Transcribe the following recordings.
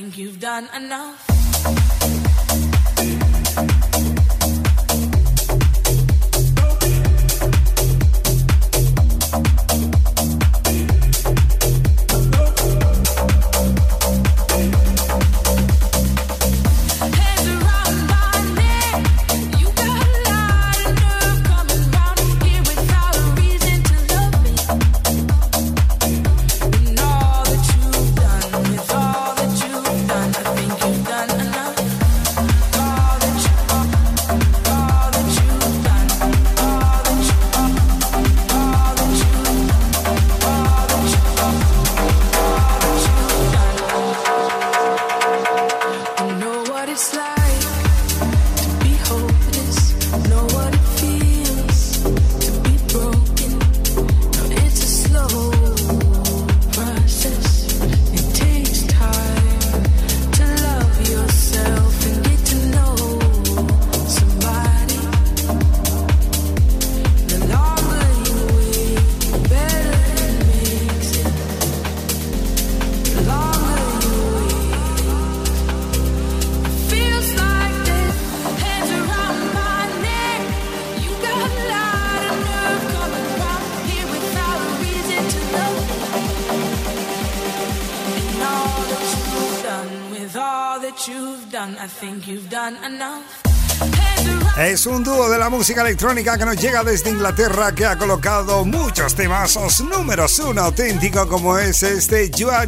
Es música electrónica que nos llega desde Inglaterra que ha colocado muchos temazos números uno auténtico como es este You Are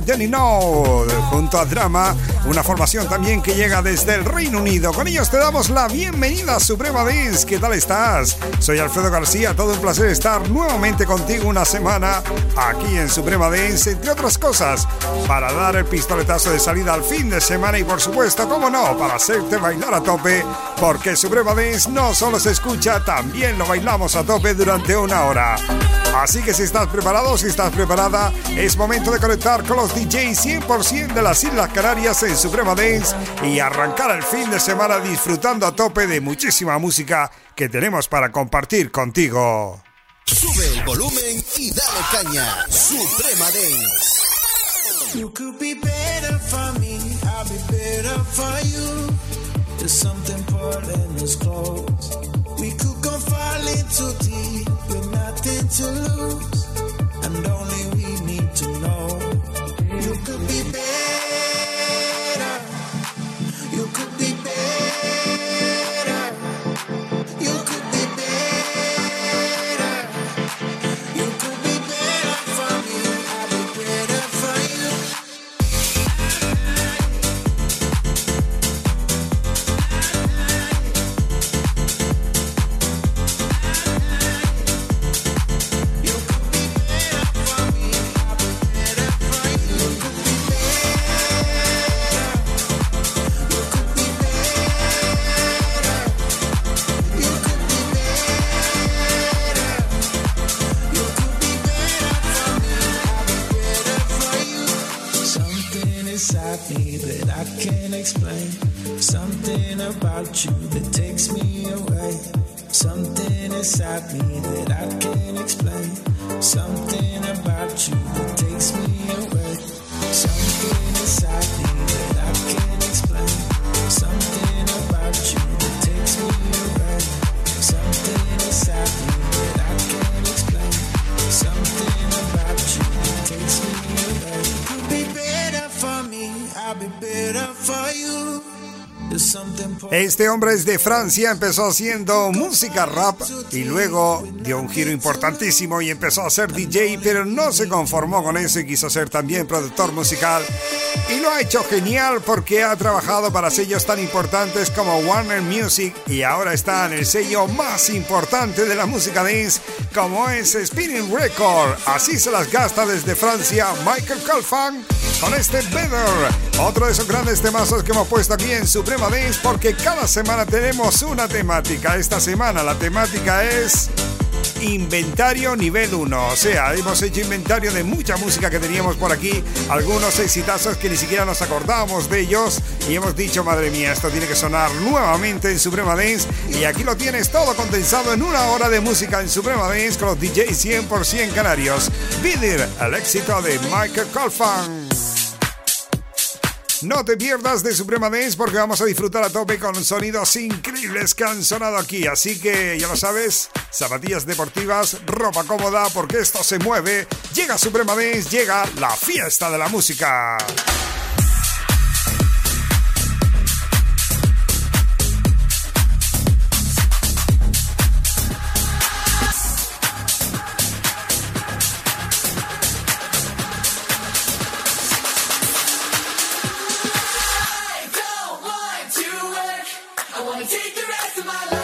junto a Drama, una formación también que llega desde el Reino Unido. Con ellos te damos la bienvenida a Suprema Dance. ¿Qué tal estás? Soy Alfredo García, todo un placer estar nuevamente contigo una semana aquí en Suprema Dance, entre otras cosas, para dar el pistoletazo de salida al fin de semana y por supuesto, como no, para hacerte bailar a tope, porque Suprema Dance no solo se escucha, también lo bailamos a tope durante una hora. Así que si estás preparado, si estás preparada, es momento de conectar con los DJs 100% de las Islas Canarias en Suprema Dance y arrancar el fin de semana disfrutando a tope de muchísima música que tenemos para compartir contigo. Sube el volumen y dale caña. Suprema Dance. You could be better for me, I'll be better for you. There's something pulling us close. We could go falling too deep with nothing to lose, and only we need to know you could be better. Este hombre es de Francia, empezó haciendo música rap y luego dio un giro importantísimo y empezó a ser DJ, pero no se conformó con eso y quiso ser también productor musical. Y lo ha hecho genial porque ha trabajado para sellos tan importantes como Warner Music y ahora está en el sello más importante de la música dance como es Spinning Record. Así se las gasta desde Francia Michael Calfan con este Better, otro de esos grandes temazos que hemos puesto aquí en Suprema Dance porque cada semana tenemos una temática. Esta semana la temática es inventario nivel 1. O sea, hemos hecho inventario de mucha música que teníamos por aquí, algunos exitazos que ni siquiera nos acordábamos de ellos y hemos dicho, madre mía, esto tiene que sonar nuevamente en Suprema Dance y aquí lo tienes todo condensado en una hora de música en Suprema Dance con los DJs 100% canarios. Vidir, el éxito de Michael Colfan. No te pierdas de Suprema Dance porque vamos a disfrutar a tope con sonidos increíbles que han sonado aquí. Así que ya lo sabes, zapatillas deportivas, ropa cómoda porque esto se mueve. Llega Suprema Dance, llega la fiesta de la música. rest of my life.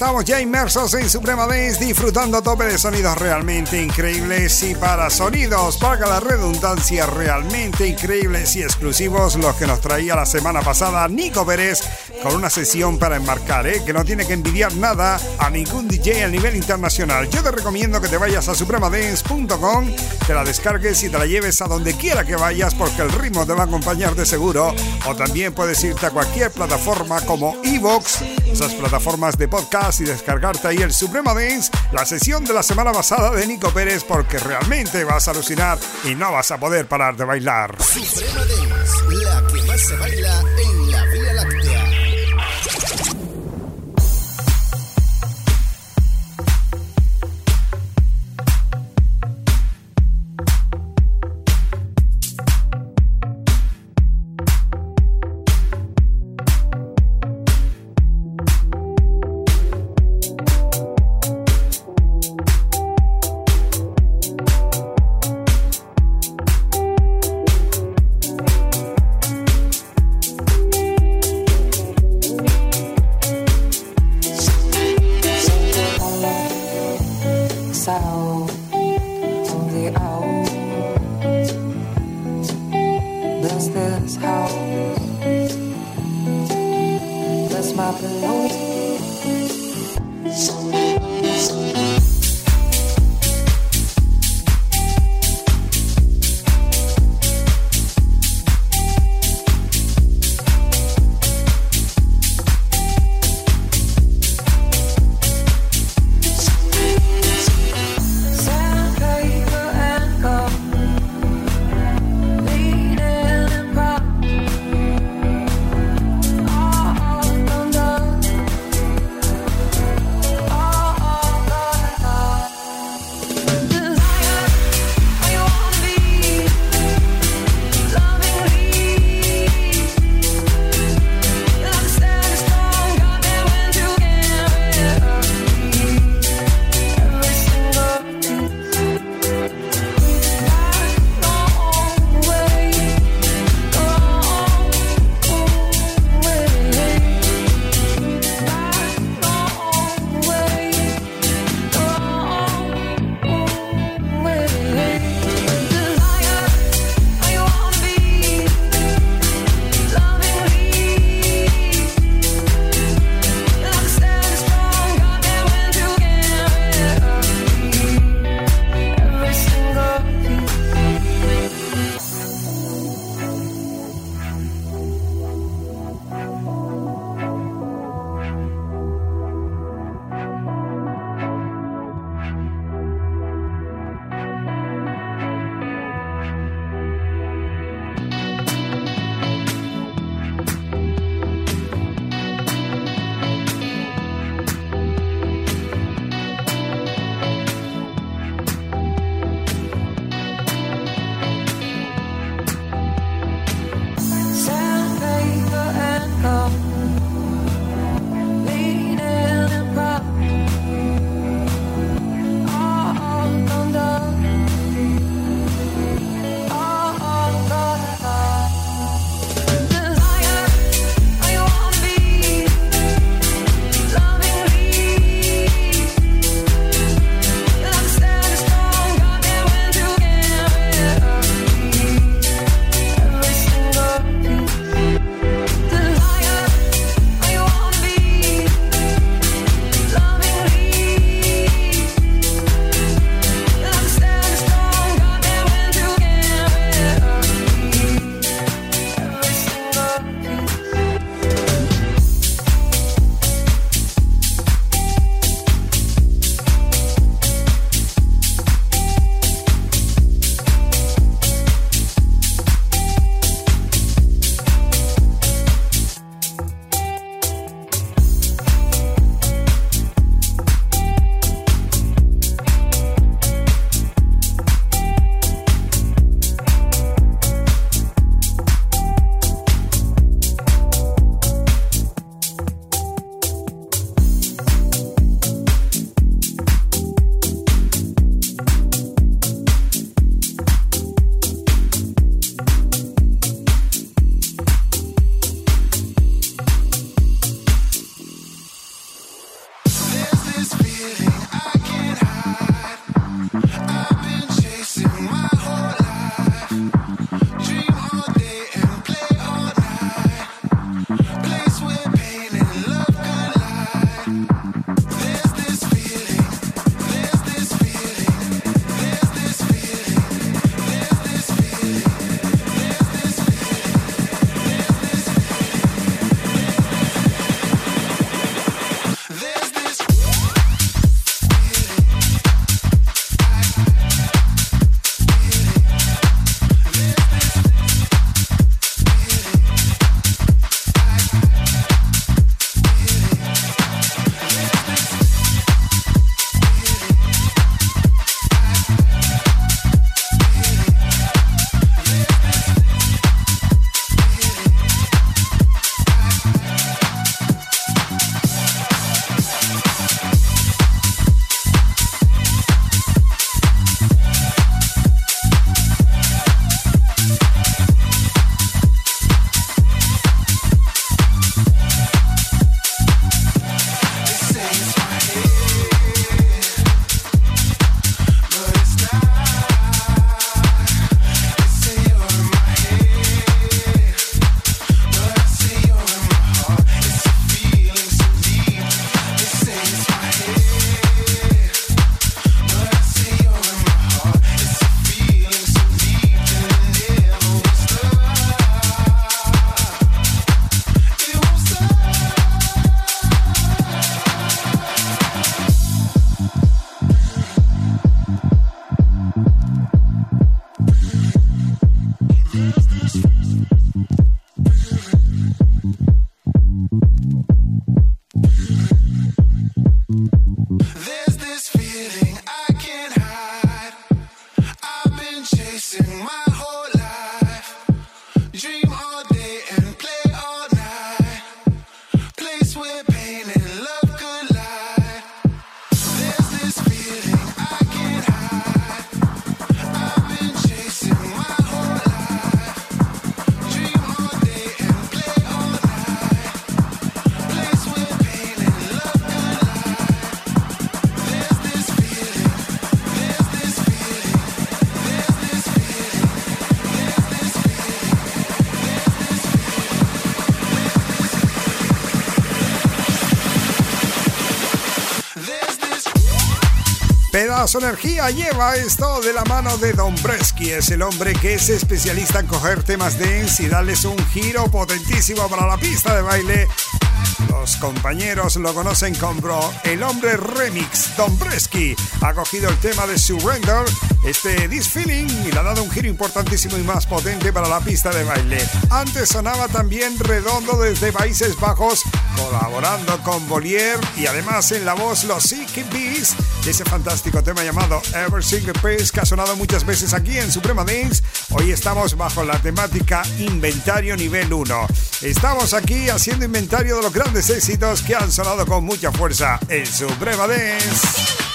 Estamos ya inmersos en Suprema Dance, disfrutando a tope de sonidos realmente increíbles y para sonidos, para la redundancia, realmente increíbles y exclusivos, los que nos traía la semana pasada Nico Pérez con una sesión para enmarcar, ¿eh? que no tiene que envidiar nada a ningún DJ a nivel internacional. Yo te recomiendo que te vayas a supremadance.com, te la descargues y te la lleves a donde quiera que vayas porque el ritmo te va a acompañar de seguro. O también puedes irte a cualquier plataforma como Evox, esas plataformas de podcast y descargarte ahí el Suprema Dance, la sesión de la semana pasada de Nico Pérez porque realmente vas a alucinar y no vas a poder parar de bailar. Suprema Dance, la que más se baila su energía lleva esto de la mano de Don Bresky. Es el hombre que es especialista en coger temas dance y darles un giro potentísimo para la pista de baile los compañeros lo conocen como el hombre remix. Don Bresky ha cogido el tema de Surrender, este This Feeling, y le ha dado un giro importantísimo y más potente para la pista de baile. Antes sonaba también Redondo desde Países Bajos, colaborando con Bolier y además en la voz los Sick Bees ese fantástico tema llamado Ever Single Pace que ha sonado muchas veces aquí en Suprema Dance. Hoy estamos bajo la temática Inventario Nivel 1. Estamos aquí haciendo inventario de los grandes éxitos que han sonado con mucha fuerza en Suprema Dance.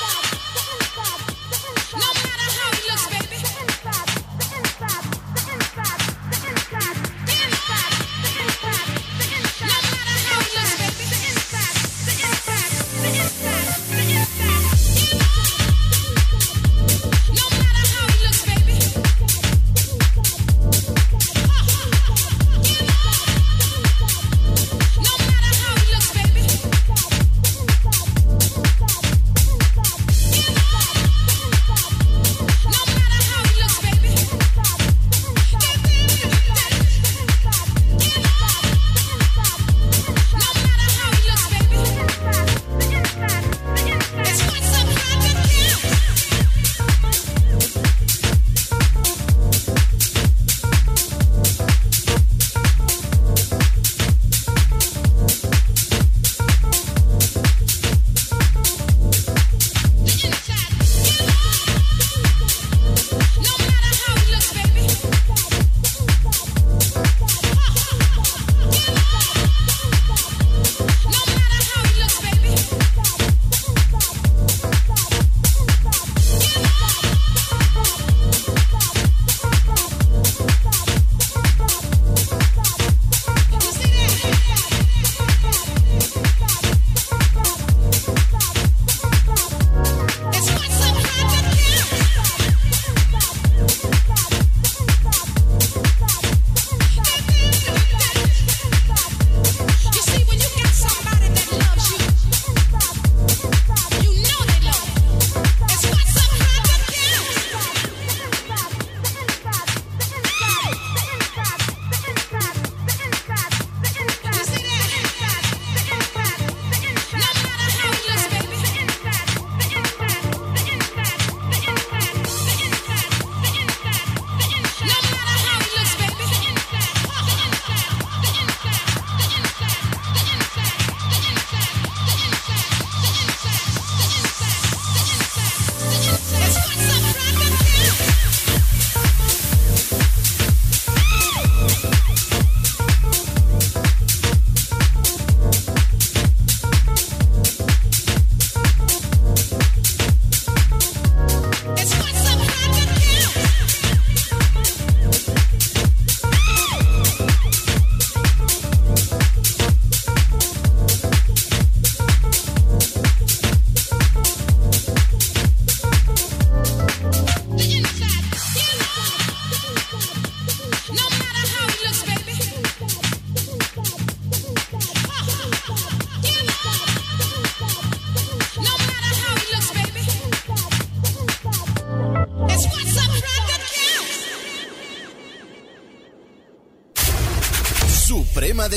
Clima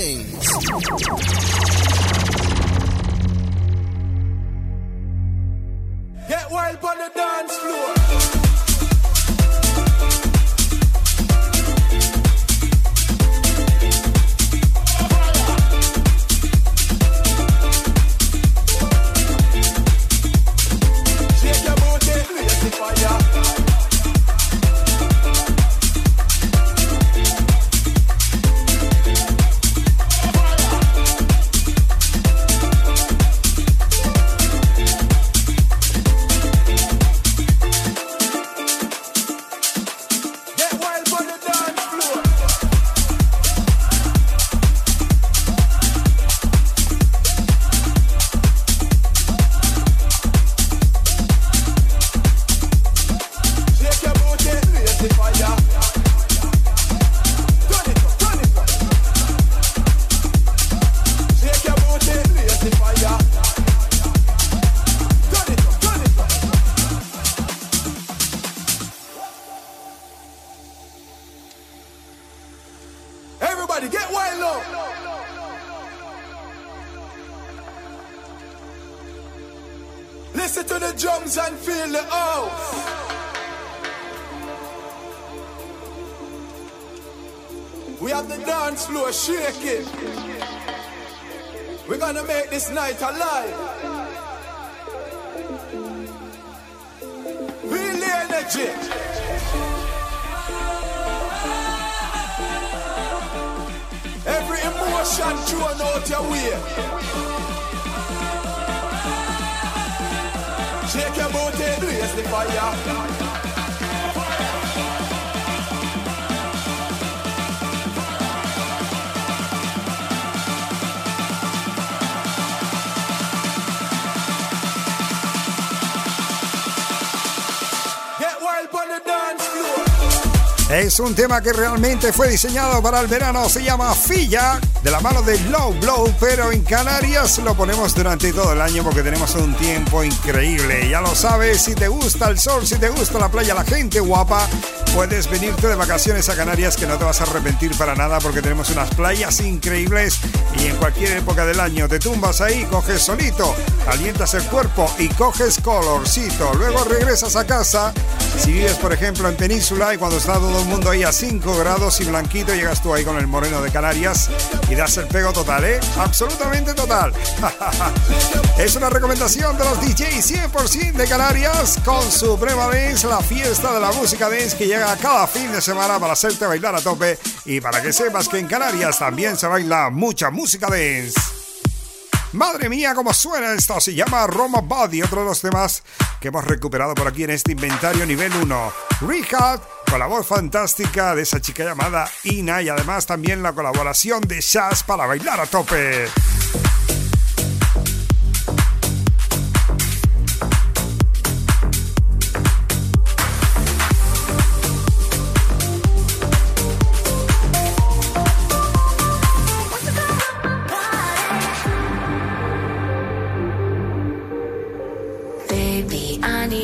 emotion thrown out your way. Shake your booty, raise the fire. Es un tema que realmente fue diseñado para el verano, se llama Filla, de la mano de Low Blow, pero en Canarias lo ponemos durante todo el año porque tenemos un tiempo increíble. Ya lo sabes, si te gusta el sol, si te gusta la playa, la gente guapa, puedes venirte de vacaciones a Canarias que no te vas a arrepentir para nada porque tenemos unas playas increíbles y en cualquier época del año te tumbas ahí, coges solito, alientas el cuerpo y coges colorcito. Luego regresas a casa. Si vives, por ejemplo, en Península y cuando está todo el mundo ahí a 5 grados y blanquito, llegas tú ahí con el moreno de Canarias y das el pego total, ¿eh? Absolutamente total. es una recomendación de los DJs 100% de Canarias con Suprema Dance, la fiesta de la música dance que llega cada fin de semana para hacerte bailar a tope y para que sepas que en Canarias también se baila mucha música dance. Madre mía, cómo suena esto. Se llama Roma Body, otro de los temas que hemos recuperado por aquí en este inventario nivel 1. Rehab, con la voz fantástica de esa chica llamada Ina y además también la colaboración de Shaz para bailar a tope.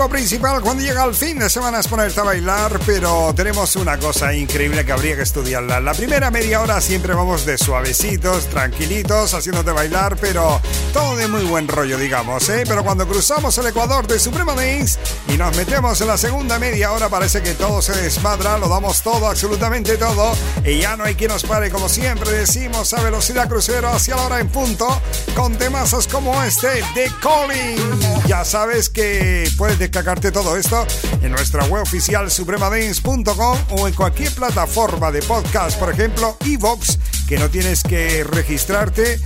objetivo principal cuando llega el fin de semana es ponerte a bailar, pero tenemos una cosa increíble que habría que estudiarla. La primera media hora siempre vamos de suavecitos, tranquilitos, haciéndote bailar, pero todo de muy buen rollo, digamos, ¿eh? Pero cuando cruzamos el Ecuador de Suprema Dance y nos metemos en la segunda media hora, parece que todo se desmadra, lo damos todo, absolutamente todo, y ya no hay quien nos pare, como siempre decimos, a velocidad crucero hacia la hora en punto, con temas como este de Calling. Ya sabes que puedes descargarte todo esto en nuestra web oficial supremadance.com o en cualquier plataforma de podcast, por ejemplo, Evox, que no tienes que registrarte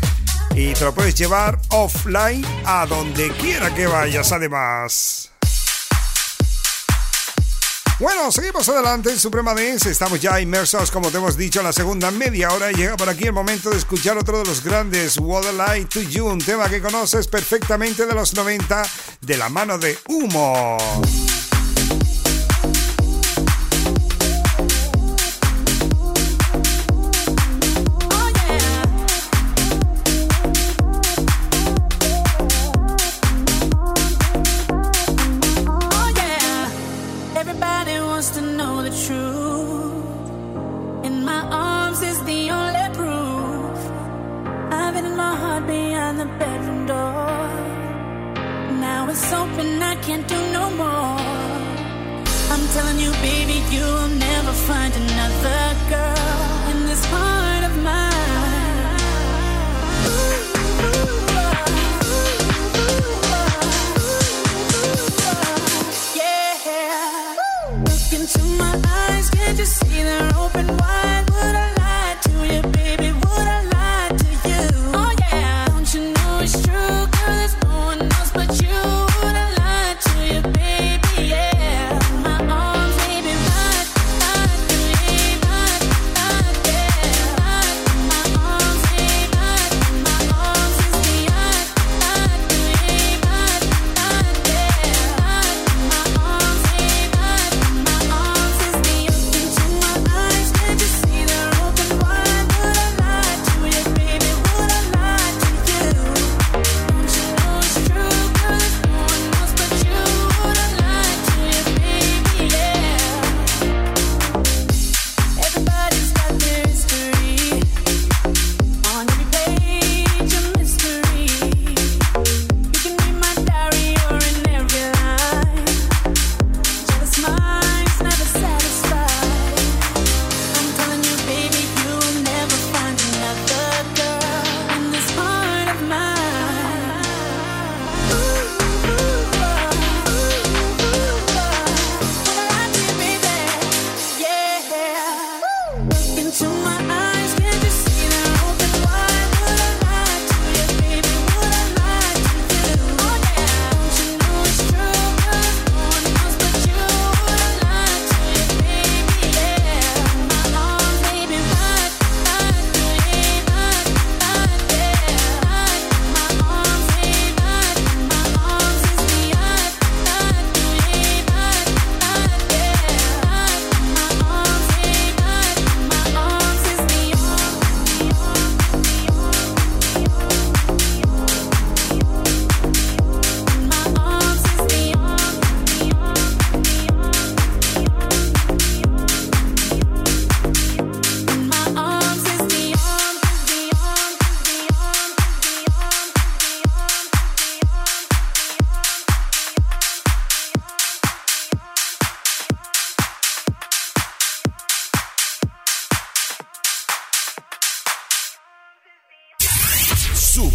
y te lo puedes llevar offline a donde quiera que vayas, además. Bueno, seguimos adelante en Suprema Dance. Estamos ya inmersos, como te hemos dicho, en la segunda media hora. Y llega por aquí el momento de escuchar otro de los grandes, What a Light to You, un tema que conoces perfectamente de los 90, de la mano de Humo.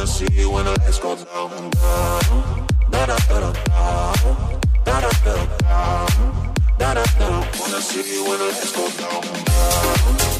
wanna see when the lights go down, down, da da da da Da da da da da down, da da da. Wanna see when the lights go down, down.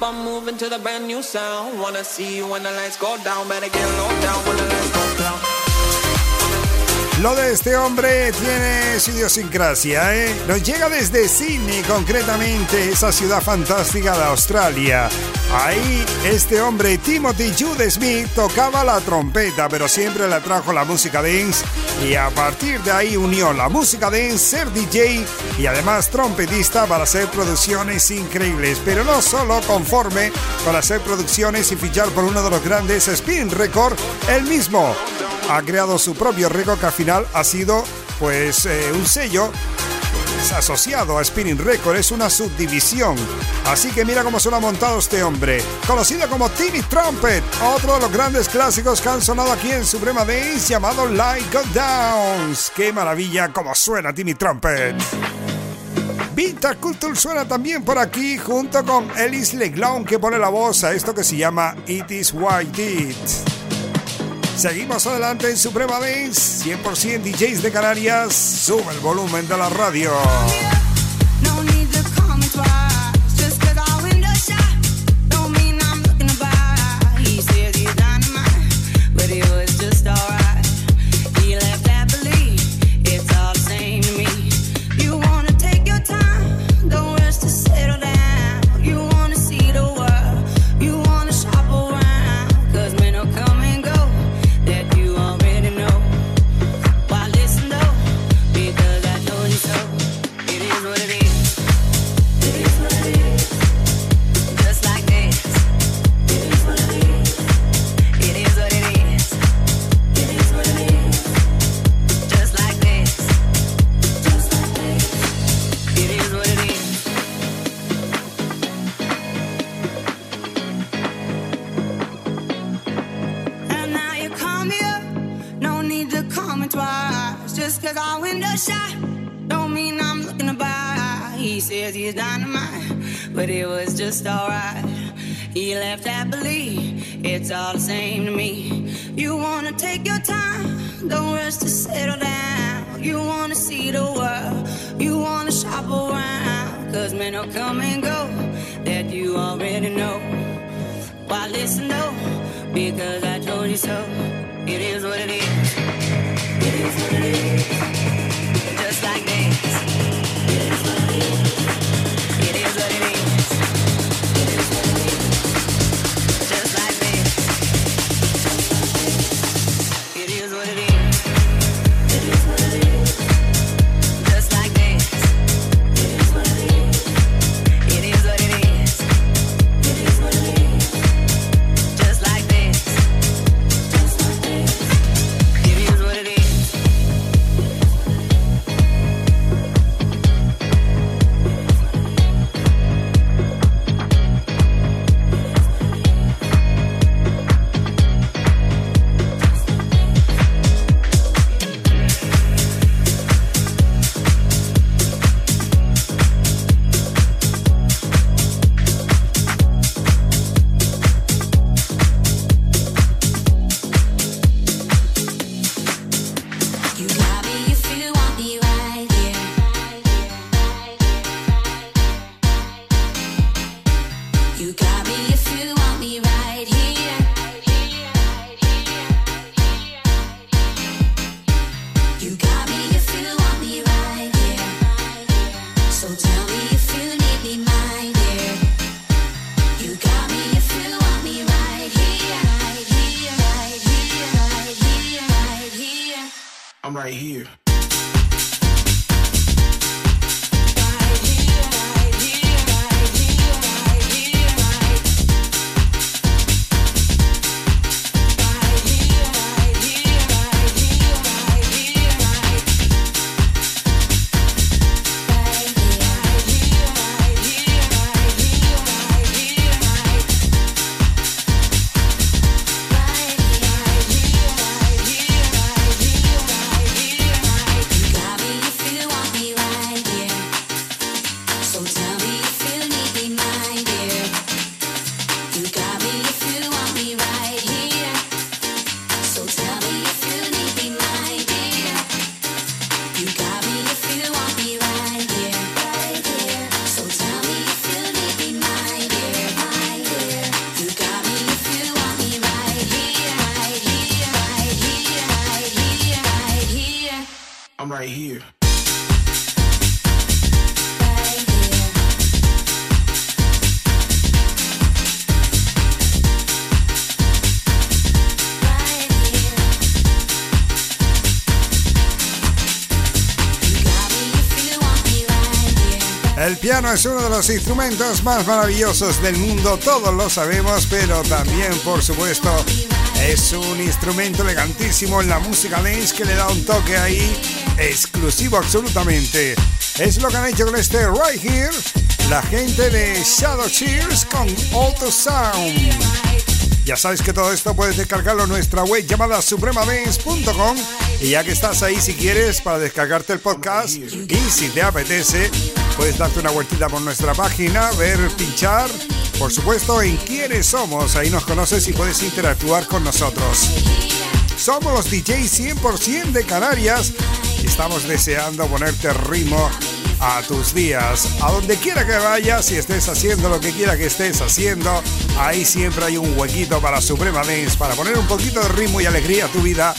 Moving to the new sound. Wanna see when the lights go down. Better get low. Lo de este hombre tiene su idiosincrasia, ¿eh? Nos llega desde Sydney, concretamente, esa ciudad fantástica de Australia. Ahí este hombre, Timothy Jude Smith, tocaba la trompeta, pero siempre le trajo la música dance y a partir de ahí unió la música dance, ser DJ y además trompetista para hacer producciones increíbles. Pero no solo conforme para hacer producciones y fichar por uno de los grandes Spin Record, él mismo ha creado su propio récord que al final ha sido pues eh, un sello asociado a Spinning Record, es una subdivisión. Así que mira cómo suena montado este hombre, conocido como Timmy Trumpet, otro de los grandes clásicos que han sonado aquí en Suprema Dance llamado Like God Downs. ¡Qué maravilla cómo suena Timmy Trumpet! Vita Culture suena también por aquí junto con Ellis Leglon que pone la voz a esto que se llama It Is White It. Seguimos adelante en Suprema Dance, 100% DJs de Canarias. Sube el volumen de la radio. it's all the same. Piano es uno de los instrumentos más maravillosos del mundo, todos lo sabemos, pero también, por supuesto, es un instrumento elegantísimo en la música dance que le da un toque ahí exclusivo absolutamente. Es lo que han hecho con este Right Here, la gente de Shadow Cheers con Auto Sound. Ya sabes que todo esto puedes descargarlo en nuestra web llamada supremadance.com y ya que estás ahí si quieres para descargarte el podcast y si te apetece Puedes darte una vueltita por nuestra página, ver, pinchar, por supuesto, en quiénes somos. Ahí nos conoces y puedes interactuar con nosotros. Somos los DJs 100% de Canarias y estamos deseando ponerte ritmo a tus días. A donde quiera que vayas y estés haciendo lo que quiera que estés haciendo, ahí siempre hay un huequito para Suprema Dance, para poner un poquito de ritmo y alegría a tu vida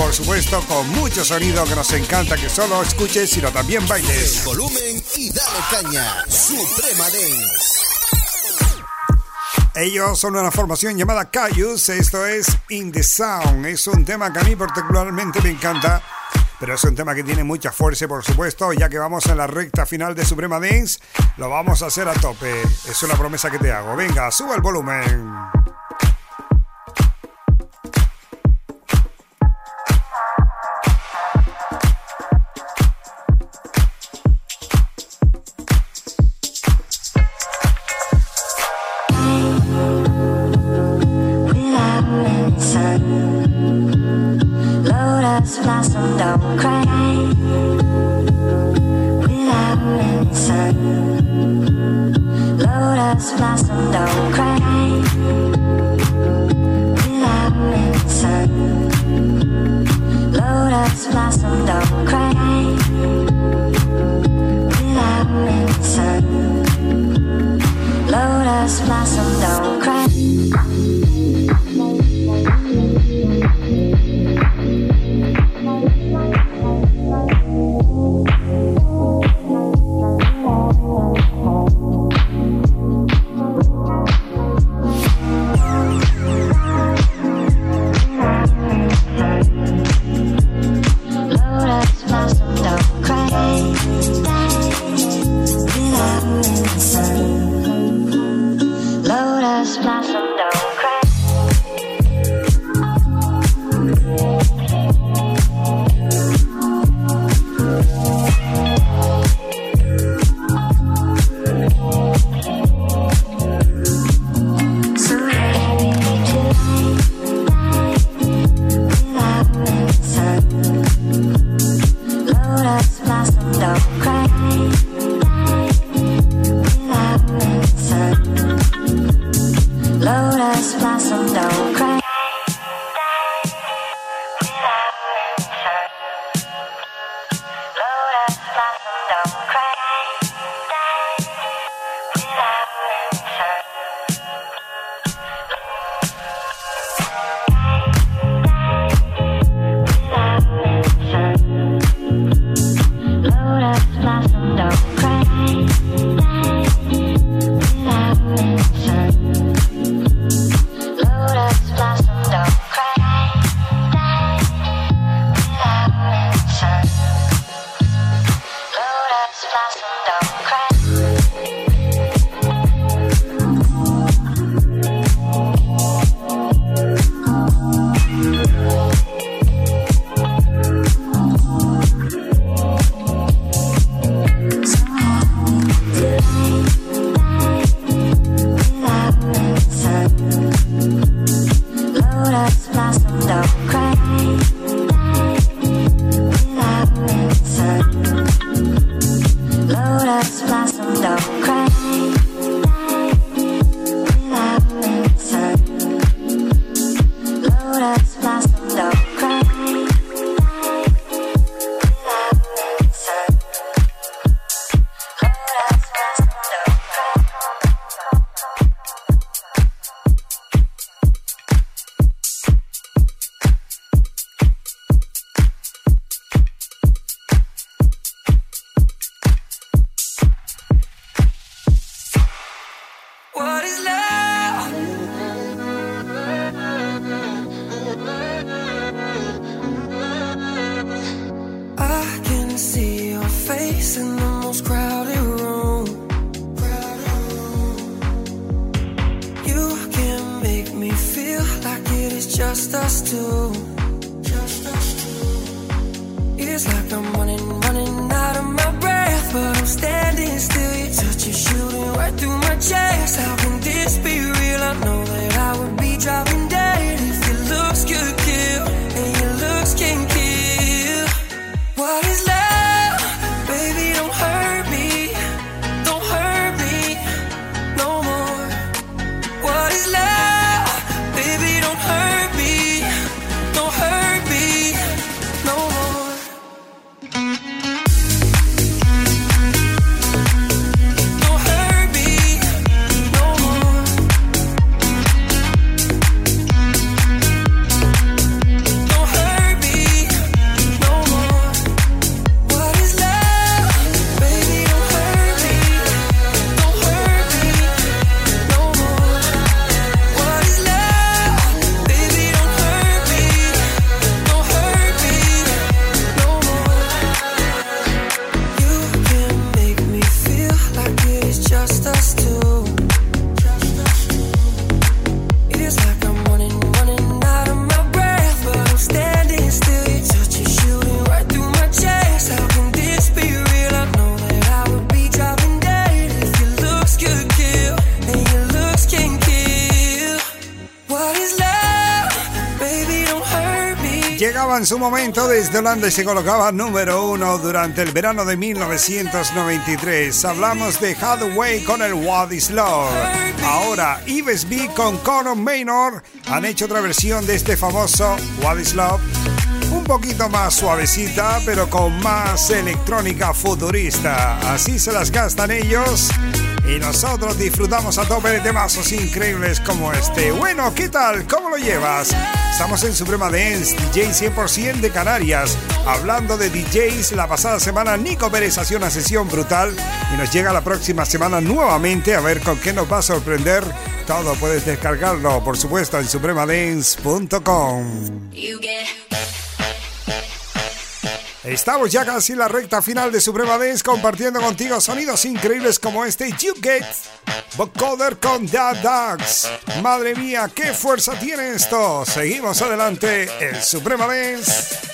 por supuesto con mucho sonido que nos encanta que solo escuches, sino también bailes. volumen y dale caña, Suprema Dance. Ellos son una formación llamada Cayus, esto es In the Sound, es un tema que a mí particularmente me encanta, pero es un tema que tiene mucha fuerza, por supuesto, ya que vamos en la recta final de Suprema Dance, lo vamos a hacer a tope, es una promesa que te hago, venga, suba el volumen. Su momento desde Holanda y se colocaba número uno durante el verano de 1993. Hablamos de Hathaway con el What is Love. Ahora Yves B con Conor Maynor han hecho otra versión de este famoso What is Love. Un poquito más suavecita, pero con más electrónica futurista. Así se las gastan ellos y nosotros disfrutamos a tope de temazos increíbles como este. Bueno, ¿qué tal? ¿Cómo lo llevas? Estamos en Suprema Dance, DJ 100% de Canarias. Hablando de DJs, la pasada semana Nico Pérez hacía una sesión brutal y nos llega la próxima semana nuevamente a ver con qué nos va a sorprender. Todo puedes descargarlo, por supuesto, en supremadance.com. Estamos ya casi en la recta final de Suprema Dance compartiendo contigo sonidos increíbles como este You Get Vocoder con The Dogs. Madre mía, qué fuerza tiene esto. Seguimos adelante en Suprema Dance.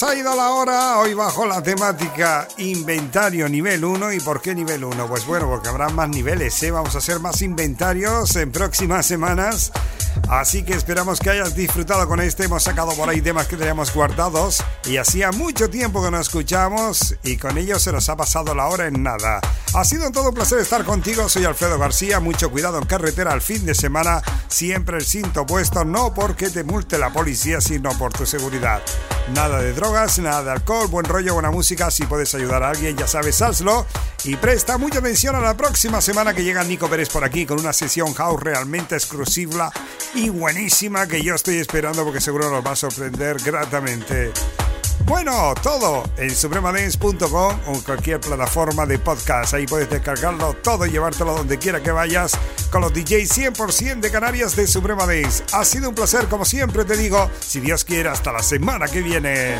Nos ha ido la hora. Hoy bajo la temática inventario nivel 1. ¿Y por qué nivel 1? Pues bueno, porque habrá más niveles. ¿eh? Vamos a hacer más inventarios en próximas semanas. Así que esperamos que hayas disfrutado con este. Hemos sacado por ahí temas que teníamos guardados y hacía mucho tiempo que no escuchamos y con ello se nos ha pasado la hora en nada. Ha sido todo un placer estar contigo. Soy Alfredo García. Mucho cuidado en carretera al fin de semana. Siempre el cinto puesto, no porque te multe la policía, sino por tu seguridad. Nada de drogas, nada de alcohol, buen rollo, buena música. Si puedes ayudar a alguien, ya sabes, hazlo. Y presta mucha atención a la próxima semana que llega Nico Pérez por aquí con una sesión house realmente exclusiva y buenísima que yo estoy esperando porque seguro nos va a sorprender gratamente. Bueno, todo en supremadance.com o en cualquier plataforma de podcast. Ahí puedes descargarlo todo y llevártelo donde quiera que vayas con los DJs 100% de Canarias de Suprema Dance. Ha sido un placer, como siempre te digo, si Dios quiere, hasta la semana que viene.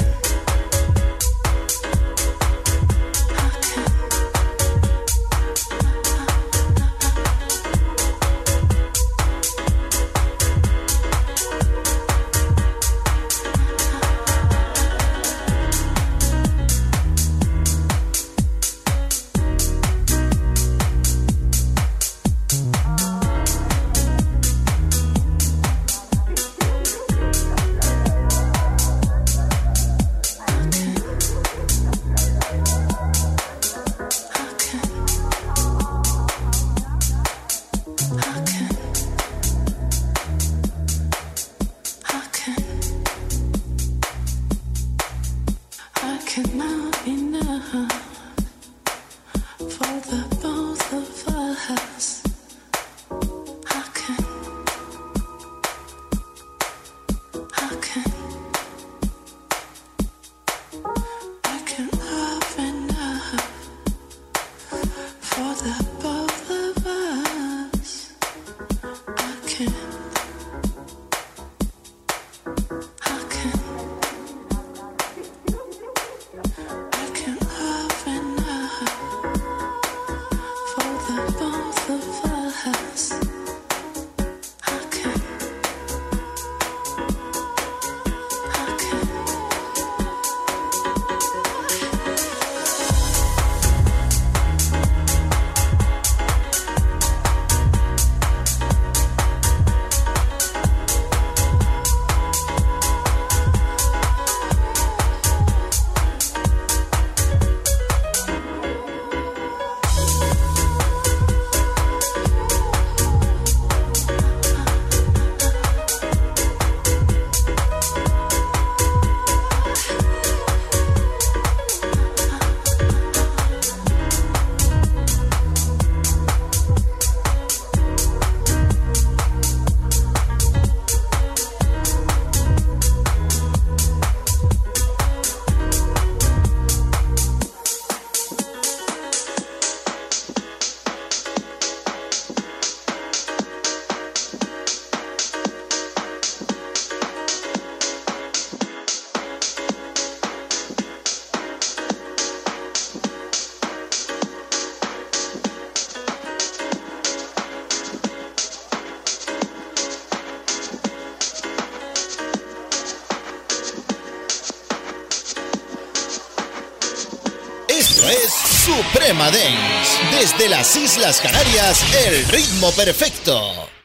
Desde las Islas Canarias, el ritmo perfecto.